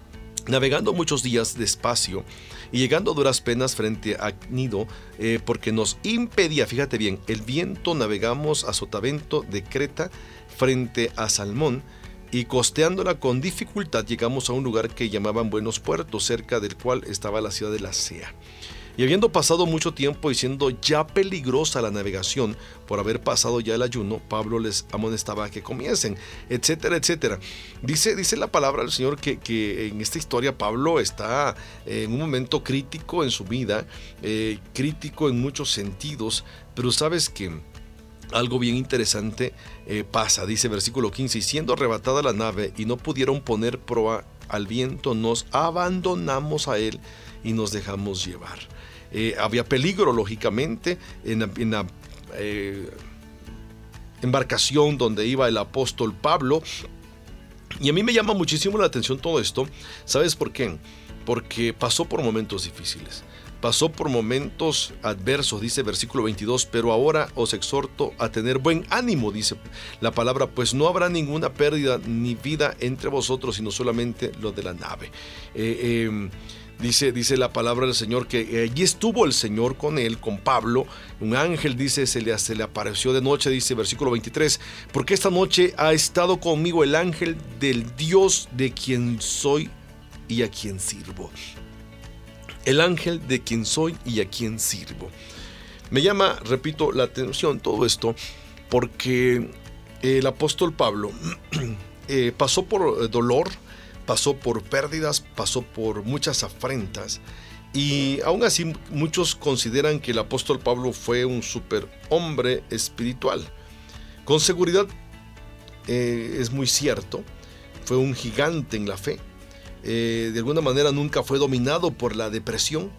Navegando muchos días despacio y llegando a duras penas frente a Nido, eh, porque nos impedía, fíjate bien, el viento, navegamos a Sotavento de Creta frente a Salmón, y costeándola con dificultad llegamos a un lugar que llamaban Buenos Puertos, cerca del cual estaba la ciudad de la Sea. Y habiendo pasado mucho tiempo y siendo ya peligrosa la navegación por haber pasado ya el ayuno, Pablo les amonestaba que comiesen, etcétera, etcétera. Dice, dice la palabra del Señor que, en esta historia Pablo está en un momento crítico en su vida, eh, crítico en muchos sentidos, pero sabes que algo bien interesante eh, pasa, dice versículo 15, y siendo arrebatada la nave y no pudieron poner proa al viento, nos abandonamos a él y nos dejamos llevar. Eh, había peligro, lógicamente, en la, eh, embarcación donde iba el apóstol Pablo. Y a mí me llama muchísimo la atención todo esto. ¿Sabes por qué? Porque pasó por momentos difíciles. Pasó por momentos adversos, dice versículo 22, pero ahora os exhorto a tener buen ánimo, dice la palabra, pues no habrá ninguna pérdida ni vida entre vosotros, sino solamente lo de la nave. Eh, em, Dice, dice la palabra del Señor que allí estuvo el Señor con él, con Pablo. Un ángel, dice, se le, se le apareció de noche, dice versículo 23, porque esta noche ha estado conmigo el ángel del Dios de quien soy y a quien sirvo. El ángel de quien soy y a quien sirvo. Me llama, repito, la atención todo esto porque el apóstol Pablo [CLEARS THROAT] eh, pasó por dolor, pasó por pérdidas, pasó por muchas afrentas. Y aún así muchos consideran que el apóstol Pablo fue un superhombre espiritual. Con seguridad eh, es muy cierto, fue un gigante en la fe. Eh, de alguna manera nunca fue dominado por la depresión,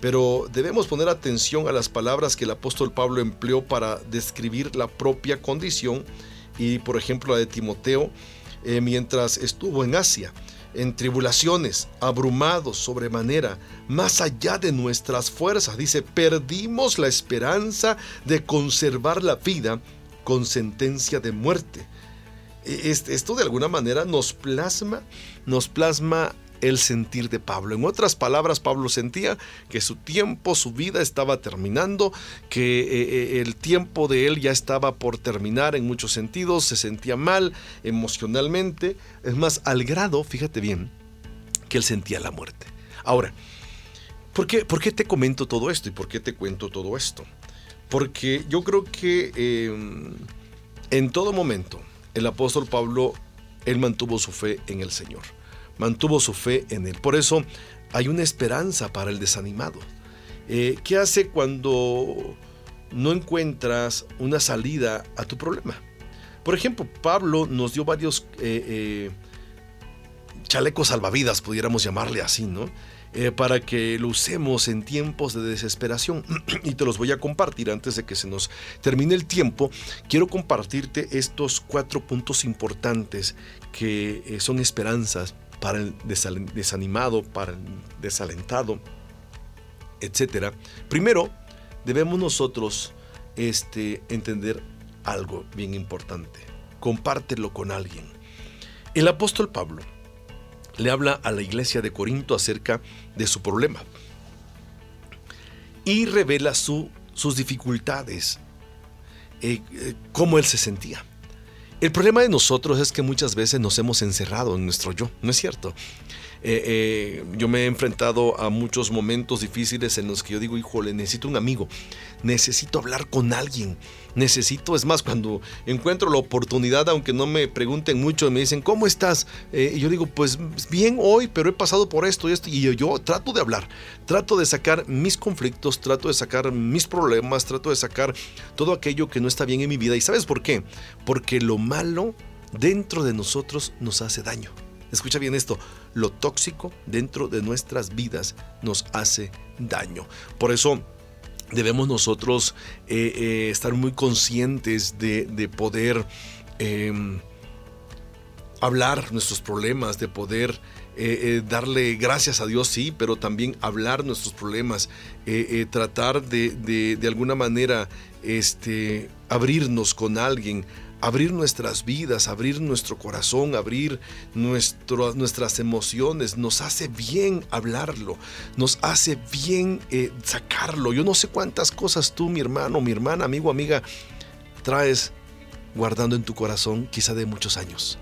pero debemos poner atención a las palabras que el apóstol Pablo empleó para describir la propia condición y por ejemplo la de Timoteo eh, mientras estuvo en Asia, en tribulaciones, abrumados sobremanera, más allá de nuestras fuerzas. Dice, perdimos la esperanza de conservar la vida con sentencia de muerte. E, esto de alguna manera nos plasma, nos plasma el sentir de Pablo. En otras palabras, Pablo sentía que su tiempo, su vida estaba terminando, que eh, eh, el tiempo de él ya estaba por terminar en muchos sentidos, se sentía mal emocionalmente, es más, al grado, fíjate bien, que él sentía la muerte. Ahora, ¿por qué, por qué te comento todo esto y por qué te cuento todo esto? Porque yo creo que em, en todo momento el apóstol Pablo, él mantuvo su fe en el Señor mantuvo su fe en Él. Por eso hay una esperanza para el desanimado. Eh, ¿Qué hace cuando no encuentras una salida a tu problema? Por ejemplo, Pablo nos dio varios eh, eh, chaleco salvavidas, pudiéramos llamarle así, ¿no? Para que lo usemos en tiempos de desesperación. [CLEARS THROAT] y te los voy a compartir antes de que se nos termine el tiempo. Quiero compartirte estos cuatro puntos importantes que son esperanzas para el desanimado, para el desalentado, etc. Primero, debemos nosotros este, entender algo bien importante. Compártelo con alguien. El apóstol Pablo le habla a la iglesia de Corinto acerca de su problema y revela su, sus dificultades, eh, eh, cómo él se sentía. El problema de nosotros es que muchas veces nos hemos encerrado en nuestro yo, ¿no es cierto? Eh, eh, yo me he enfrentado a muchos momentos difíciles en los que yo digo, híjole, necesito un amigo, necesito hablar con alguien, necesito, es más, cuando encuentro la oportunidad, aunque no me pregunten mucho, me dicen, ¿cómo estás? Eh, y yo digo, pues bien hoy, pero he pasado por esto y esto, y yo, yo trato de hablar, trato de sacar mis conflictos, trato de sacar mis problemas, trato de sacar todo aquello que no está bien en mi vida. ¿Y sabes por qué? Porque lo malo dentro de nosotros nos hace daño. Escucha bien esto, lo tóxico dentro de nuestras vidas nos hace daño. Por eso debemos nosotros eh, eh, estar muy conscientes de, poder em, hablar nuestros problemas, de poder eh, darle gracias a Dios, sí, pero también hablar nuestros problemas, tratar de, de, de, alguna manera este, abrirnos con alguien, abrir nuestras vidas, abrir nuestro corazón, abrir nuestras emociones. Nos hace bien hablarlo, nos hace bien eh, sacarlo. Yo no sé cuántas cosas tú, mi hermano, mi hermana, amigo, amiga, traes guardando en tu corazón quizá de muchos años.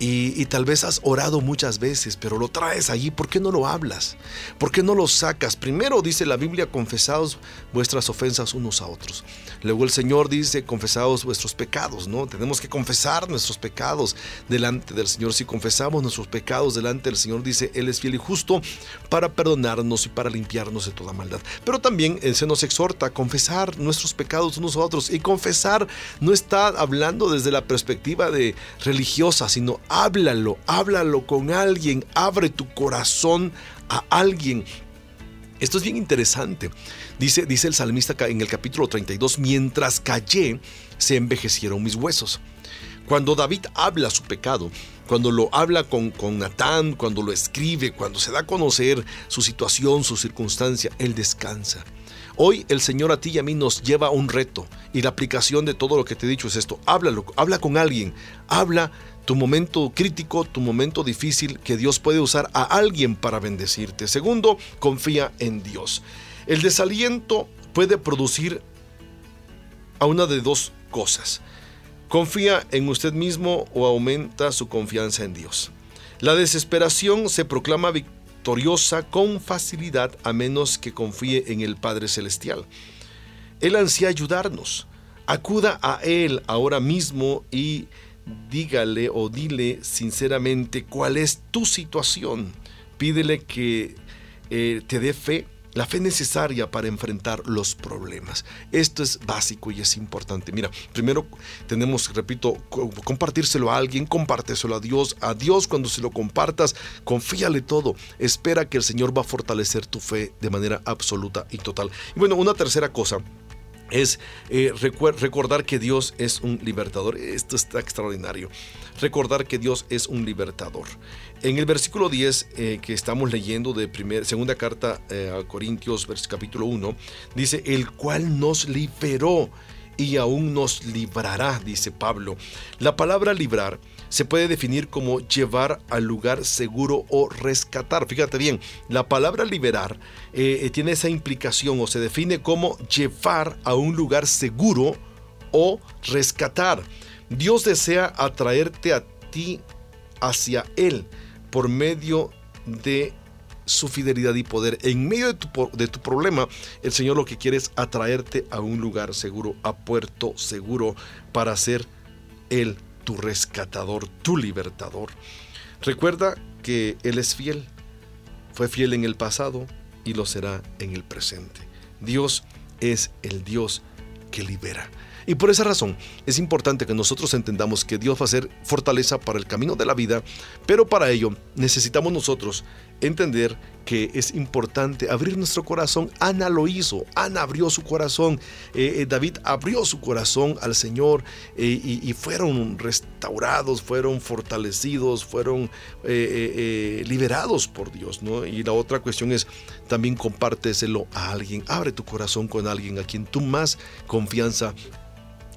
Y, tal vez has orado muchas veces, pero lo traes allí. ¿Por qué no lo hablas? ¿Por qué no lo sacas? Primero dice la Biblia, confesados vuestras ofensas unos a otros. Luego el Señor dice, confesados vuestros pecados, ¿no? Tenemos que confesar nuestros pecados delante del Señor. Si confesamos nuestros pecados delante del Señor, dice, Él es fiel y justo para perdonarnos y para limpiarnos de toda maldad. Pero también Él se nos exhorta a confesar nuestros pecados unos a otros. Y confesar no está hablando desde la perspectiva de religiosa, sino háblalo, háblalo con alguien, abre tu corazón a alguien. Esto es bien interesante. Dice, dice el salmista en el capítulo 32, mientras callé, se envejecieron mis huesos. Cuando David habla su pecado, cuando lo habla con, con Natán, cuando lo escribe, cuando se da a conocer su situación, su circunstancia, él descansa. Hoy el Señor a ti y a mí nos lleva a un reto y la aplicación de todo lo que te he dicho es esto. Habla con alguien, habla tu momento crítico, tu momento difícil, que Dios puede usar a alguien para bendecirte. Segundo, confía en Dios. El desaliento puede producir a una de dos cosas. Confía en usted mismo o aumenta su confianza en Dios. La desesperación se proclama victoriosa con facilidad a menos que confíe en el Padre Celestial. Él ansía ayudarnos. Acuda a Él ahora mismo y dígale o dile sinceramente cuál es tu situación. Pídele que eh, te dé fe, la fe necesaria para enfrentar los problemas. Esto es básico y es importante. Mira, primero tenemos, repito, compartírselo a alguien, compárteselo a Dios. A Dios cuando se lo compartas, confíale todo. Espera que el Señor va a fortalecer tu fe de manera absoluta y total. Y bueno, una tercera cosa es eh, recordar que Dios es un libertador. Esto está extraordinario. Recordar que Dios es un libertador. En el versículo 10 eh, que estamos leyendo de segunda carta eh, a Corintios, capítulo 1, dice, el cual nos liberó y aún nos librará, dice Pablo. La palabra librar se puede definir como llevar al lugar seguro o rescatar. Fíjate bien, la palabra liberar eh, eh, tiene esa implicación o se define como llevar a un lugar seguro o rescatar. Dios desea atraerte a ti hacia Él por medio de su fidelidad y poder. En medio de tu, de tu, problema, el Señor lo que quiere es atraerte a un lugar seguro, a puerto seguro, para ser Él tu rescatador, tu libertador. Recuerda que Él es fiel, fue fiel en el pasado y lo será en el presente. Dios es el Dios que libera. Y por esa razón es importante que nosotros entendamos que Dios va a ser fortaleza para el camino de la vida, pero para ello necesitamos nosotros entender que es importante abrir nuestro corazón. Ana lo hizo, Ana abrió su corazón, eh, eh, David abrió su corazón al Señor eh, y, fueron restaurados, fueron fortalecidos, fueron liberados por Dios. Y la otra cuestión es también compárteselo a alguien, abre tu corazón con alguien a quien tú más confianza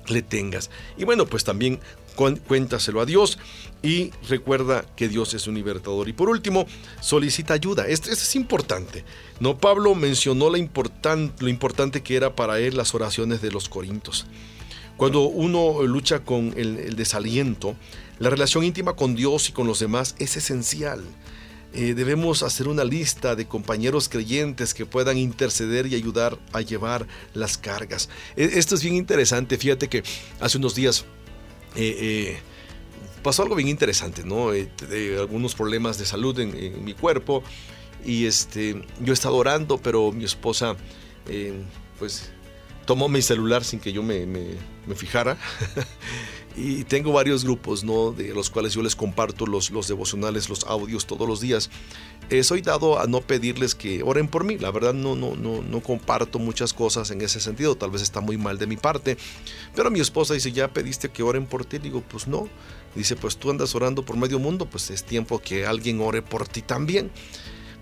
le tengas. Y bueno, pues también cuéntaselo a Dios y recuerda que Dios es un libertador. Y por último, solicita ayuda. Esto, es importante. No, Pablo mencionó lo importante que era para él las oraciones de los corintos. Cuando uno lucha con el, desaliento, la relación íntima con Dios y con los demás es esencial. Eh, debemos hacer una lista de compañeros creyentes que puedan interceder y ayudar a llevar las cargas. E, esto es bien interesante. Fíjate que hace unos días eh, eh, pasó algo bien interesante, ¿no? Eh, algunos problemas de salud en, mi cuerpo y este, yo he estado orando, pero mi esposa, pues, tomó mi celular sin que yo me, me fijara [LAUGHS] y tengo varios grupos, ¿no? De los cuales yo les comparto los, los devocionales, los audios todos los días. Eh, soy dado a no pedirles que oren por mí. La verdad no, no, no, no comparto muchas cosas en ese sentido. Tal vez está muy mal de mi parte. Pero mi esposa dice, ¿ya pediste que oren por ti? Digo, pues no. Dice, pues tú andas orando por medio mundo, pues es tiempo que alguien ore por ti también.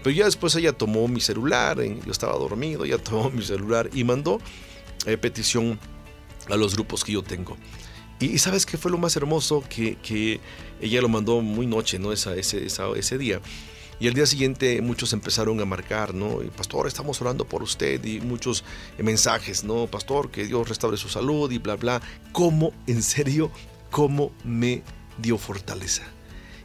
Pero ya después ella tomó mi celular, yo estaba dormido, ella [LAUGHS] tomó mi celular y mandó eh, petición a los grupos que yo tengo. Y, sabes qué fue lo más hermoso que, ella lo mandó muy noche, ¿no? Ese, ese día. Y el día siguiente muchos empezaron a marcar, ¿no? Pastor, estamos orando por usted y muchos mensajes, ¿no? Pastor, que Dios restaure su salud y bla, bla. ¿Cómo, en serio, cómo me dio fortaleza?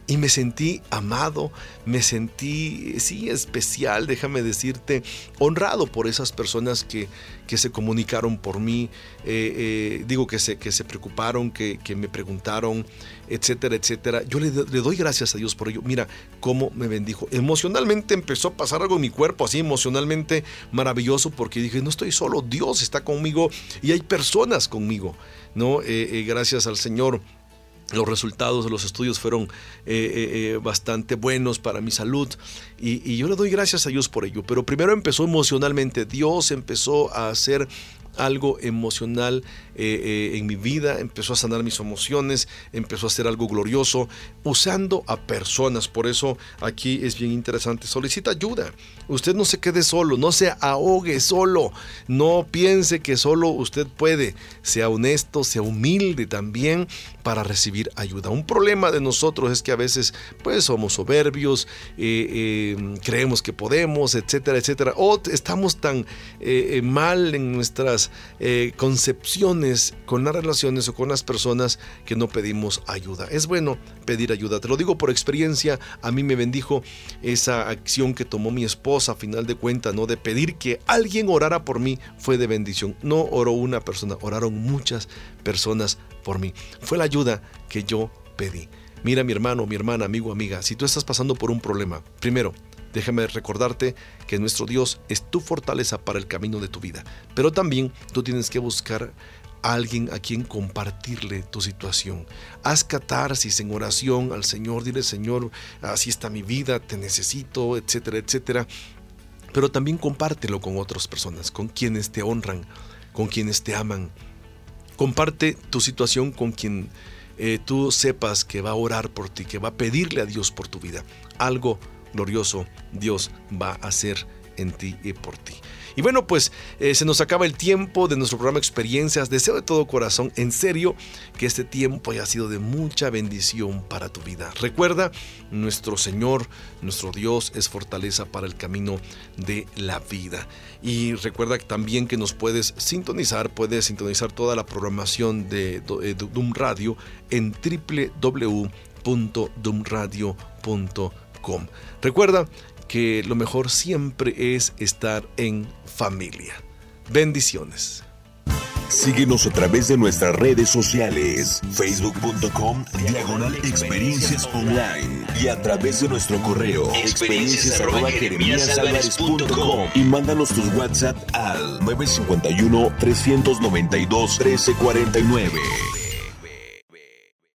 y me sentí amado, me sentí, sí, especial, déjame decirte, honrado por esas personas que, que se comunicaron por mí, eh, eh, digo que se, que se preocuparon, que, que me preguntaron, etcétera, etcétera. Yo le, doy gracias a Dios por ello. Mira cómo me bendijo. Emocionalmente empezó a pasar algo en mi cuerpo, así emocionalmente maravilloso, porque dije, no estoy solo, Dios está conmigo y hay personas conmigo, ¿no? Eh, gracias al Señor los resultados de los estudios fueron eh, eh, eh, bastante buenos para mi salud y, y, yo le doy gracias a Dios por ello. Pero primero empezó emocionalmente, Dios empezó a hacer algo emocional eh, eh, en mi vida, empezó a sanar mis emociones, empezó a hacer algo glorioso usando a personas. Por eso aquí es bien interesante. Solicita ayuda. Usted no se quede solo, no se ahogue solo, no piense que solo usted puede. Sea honesto, sea humilde también para recibir ayuda. Un problema de nosotros es que a veces pues somos soberbios, eh, creemos que podemos, etcétera, etcétera. O estamos tan mal en nuestras eh, con las relaciones o con las personas que no pedimos ayuda. Es bueno pedir ayuda. Te lo digo por experiencia. A mí me bendijo esa acción que tomó mi esposa a final de cuentas, ¿no? De pedir que alguien orara por mí fue de bendición. No oró una persona, oraron muchas personas por mí. Fue la ayuda que yo pedí. Mira mi hermano, mi hermana, amigo, amiga, si tú estás pasando por un problema, primero, Déjame recordarte que nuestro Dios es tu fortaleza para el camino de tu vida, pero también tú tienes que buscar alguien a quien compartirle tu situación. Haz catarsis en oración al Señor, dile Señor, así está mi vida, te necesito, etcétera, etcétera. Pero también compártelo con otras personas, con quienes te honran, con quienes te aman. Comparte tu situación con quien eh, tú sepas que va a orar por ti, que va a pedirle a Dios por tu vida. Algo glorioso Dios va a hacer en ti y por ti. Y bueno, pues eh, se nos acaba el tiempo de nuestro programa Experiencias. Deseo de todo corazón, en serio, que este tiempo haya sido de mucha bendición para tu vida. Recuerda, nuestro Señor, nuestro Dios es fortaleza para el camino de la vida. Y recuerda también que nos puedes sintonizar, puedes sintonizar toda la programación de, de Doom Radio en www.doomradio.com Recuerda que lo mejor siempre es estar en familia. Bendiciones. Síguenos a través de nuestras redes sociales, facebook.com, diagonal experiencias online y a través de nuestro correo, experiencias y mándanos tus WhatsApp al 951 392 1349.